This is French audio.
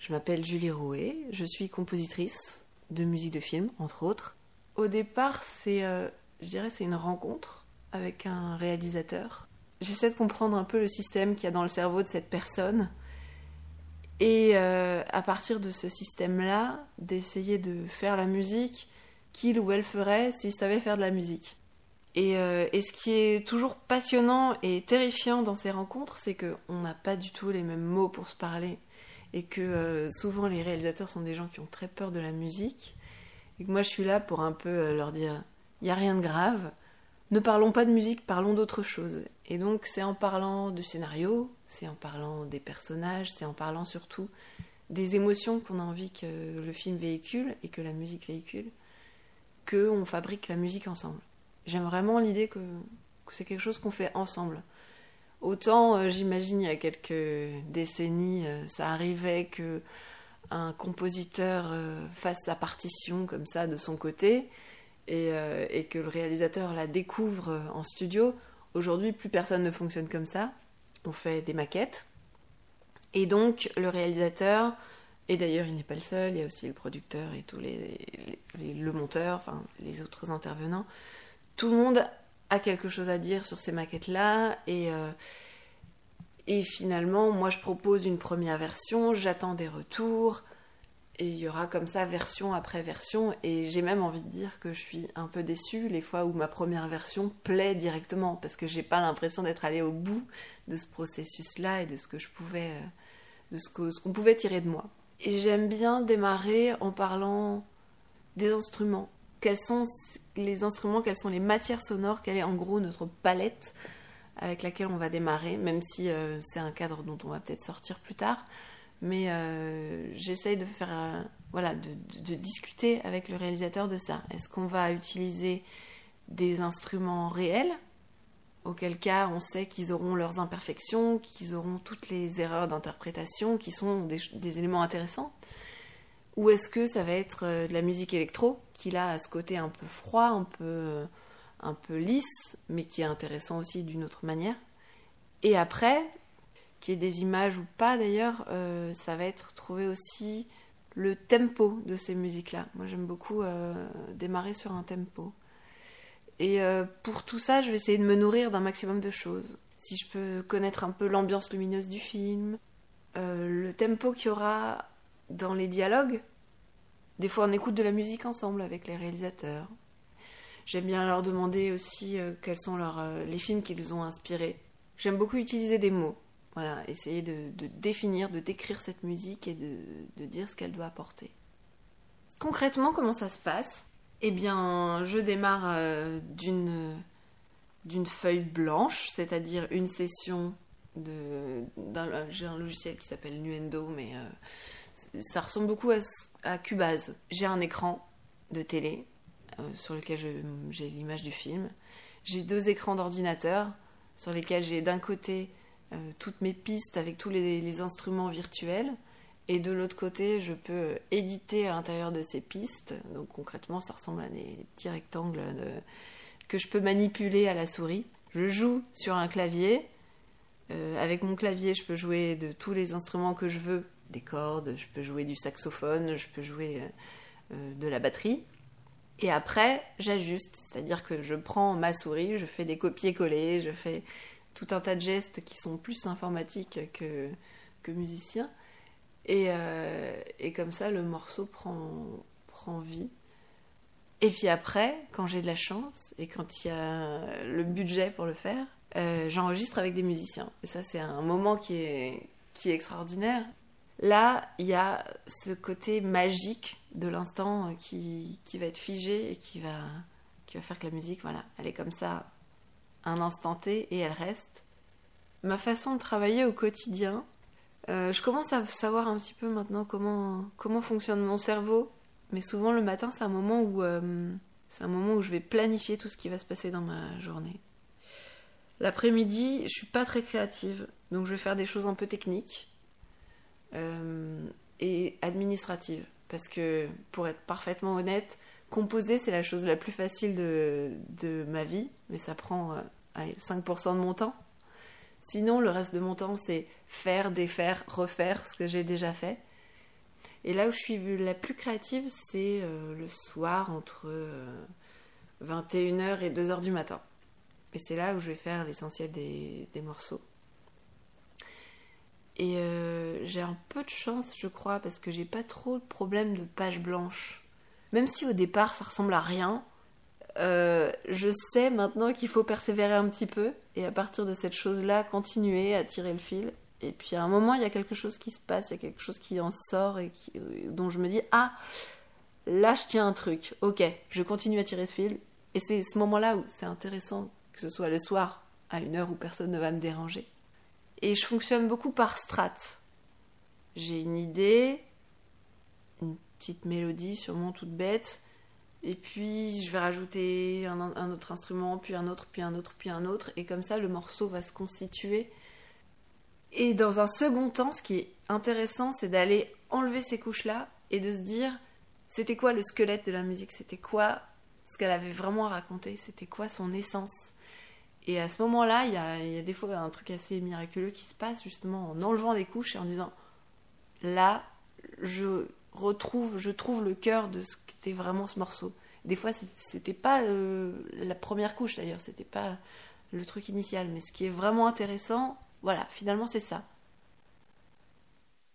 Je m'appelle Julie Rouet, je suis compositrice de musique de film, entre autres. Au départ, c'est, euh, je dirais, c'est une rencontre avec un réalisateur. J'essaie de comprendre un peu le système qu'il y a dans le cerveau de cette personne. Et euh, à partir de ce système-là, d'essayer de faire la musique qu'il ou elle ferait s'il savait faire de la musique. Et, euh, et, ce qui est toujours passionnant et terrifiant dans ces rencontres, c'est qu'on n'a pas du tout les mêmes mots pour se parler. Et que euh, souvent les réalisateurs sont des gens qui ont très peur de la musique. Et que moi je suis là pour un peu euh, leur dire il n'y a rien de grave, ne parlons pas de musique, parlons d'autre chose. Et donc c'est en parlant du scénario, c'est en parlant des personnages, c'est en parlant surtout des émotions qu'on a envie que le film véhicule et que la musique véhicule, qu'on fabrique la musique ensemble. J'aime vraiment l'idée que, c'est quelque chose qu'on fait ensemble. Autant, euh, j'imagine, il y a quelques décennies, euh, ça arrivait que un compositeur euh, fasse sa partition comme ça de son côté et, que le réalisateur la découvre en studio. Aujourd'hui, plus personne ne fonctionne comme ça. On fait des maquettes. Et donc, le réalisateur, et d'ailleurs, il n'est pas le seul, il y a aussi le producteur et tous les, les le monteur, enfin, les autres intervenants tout le monde a quelque chose à dire sur ces maquettes-là. Et, euh, et finalement, moi, je propose une première version, j'attends des retours. Et il y aura comme ça version après version. Et j'ai même envie de dire que je suis un peu déçue les fois où ma première version plaît directement. Parce que j'ai pas l'impression d'être allée au bout de ce processus-là et de ce que je pouvais. Euh, de ce qu'on pouvait tirer de moi. Et j'aime bien démarrer en parlant des instruments. Quels sont les instruments, quelles sont les matières sonores, quelle est en gros notre palette avec laquelle on va démarrer, même si euh, c'est un cadre dont on va peut-être sortir plus tard. Mais euh, j'essaye de faire, euh, voilà, de, discuter avec le réalisateur de ça. Est-ce qu'on va utiliser des instruments réels, auquel cas on sait qu'ils auront leurs imperfections, qu'ils auront toutes les erreurs d'interprétation, qui sont des éléments intéressants ou est-ce que ça va être euh, de la musique électro, qui là a ce côté un peu froid, un peu, euh, un peu lisse, mais qui est intéressant aussi d'une autre manière. Et après, qu'il y ait des images ou pas d'ailleurs, euh, ça va être trouver aussi le tempo de ces musiques-là. Moi j'aime beaucoup démarrer sur un tempo. Et pour tout ça, je vais essayer de me nourrir d'un maximum de choses. Si je peux connaître un peu l'ambiance lumineuse du film, le tempo qu'il y aura dans les dialogues, des fois, on écoute de la musique ensemble avec les réalisateurs. J'aime bien leur demander aussi euh, quels sont euh, les films qu'ils ont inspirés. J'aime beaucoup utiliser des mots. Voilà, essayer de, définir, de décrire cette musique et de, dire ce qu'elle doit apporter. Concrètement, comment ça se passe? Eh bien, je démarre euh, d'une, d'une feuille blanche, c'est-à-dire une session de. j'ai un logiciel qui s'appelle Nuendo, mais ça ressemble beaucoup à, Cubase. J'ai un écran de télé euh, sur lequel j'ai l'image du film. J'ai deux écrans d'ordinateur sur lesquels j'ai d'un côté euh, toutes mes pistes avec tous les, instruments virtuels et de l'autre côté je peux éditer à l'intérieur de ces pistes. Donc concrètement ça ressemble à des, petits rectangles que je peux manipuler à la souris. Je joue sur un clavier. Euh, avec mon clavier, je peux jouer de tous les instruments que je veux des cordes, je peux jouer du saxophone, je peux jouer euh, euh, de la batterie. Et après, j'ajuste, c'est-à-dire que je prends ma souris, je fais des copier-coller, je fais tout un tas de gestes qui sont plus informatiques que, que musiciens. Et, euh, et, comme ça, le morceau prend, prend vie. Et puis après, quand j'ai de la chance et quand il y a le budget pour le faire, j'enregistre avec des musiciens. Et ça, c'est un moment qui est, qui est extraordinaire. Là, il y a ce côté magique de l'instant euh, qui, va être figé et qui va, qui va faire que la musique, voilà, elle est comme ça, un instant T et elle reste. Ma façon de travailler au quotidien, euh, je commence à savoir un petit peu maintenant comment, comment fonctionne mon cerveau, mais souvent le matin, c'est un moment où euh, c'est un moment où je vais planifier tout ce qui va se passer dans ma journée. L'après-midi, je suis pas très créative, donc je vais faire des choses un peu techniques. Euh, et administrative. Parce que, pour être parfaitement honnête, composer, c'est la chose la plus facile de, de ma vie, mais ça prend euh, allez, 5% de mon temps. Sinon, le reste de mon temps, c'est faire, défaire, refaire ce que j'ai déjà fait. Et là où je suis la plus créative, c'est euh, le soir entre 21h et 2h du matin. Et c'est là où je vais faire l'essentiel des, morceaux. Et euh, j'ai un peu de chance, je crois, parce que j'ai pas trop de problème de page blanche. Même si au départ ça ressemble à rien, euh, je sais maintenant qu'il faut persévérer un petit peu et à partir de cette chose-là, continuer à tirer le fil. Et puis à un moment, il y a quelque chose qui se passe, il y a quelque chose qui en sort et dont je me dis Ah, là je tiens un truc, ok, je continue à tirer ce fil. Et c'est ce moment-là où c'est intéressant que ce soit le soir, à une heure où personne ne va me déranger. Et je fonctionne beaucoup par strat. J'ai une idée, une petite mélodie, sûrement toute bête, et puis je vais rajouter un, autre instrument, puis un autre, puis un autre, puis un autre, et comme ça le morceau va se constituer. Et dans un second temps, ce qui est intéressant, c'est d'aller enlever ces couches-là et de se dire, c'était quoi le squelette de la musique? C'était quoi ce qu'elle avait vraiment à raconter C'était quoi son essence? Et à ce moment-là, il y a, des fois un truc assez miraculeux qui se passe justement en enlevant des couches et en disant là, je retrouve, je trouve le cœur de ce qu'était vraiment ce morceau. Des fois, c'était pas euh, la première couche d'ailleurs, c'était pas le truc initial, mais ce qui est vraiment intéressant, voilà, finalement c'est ça.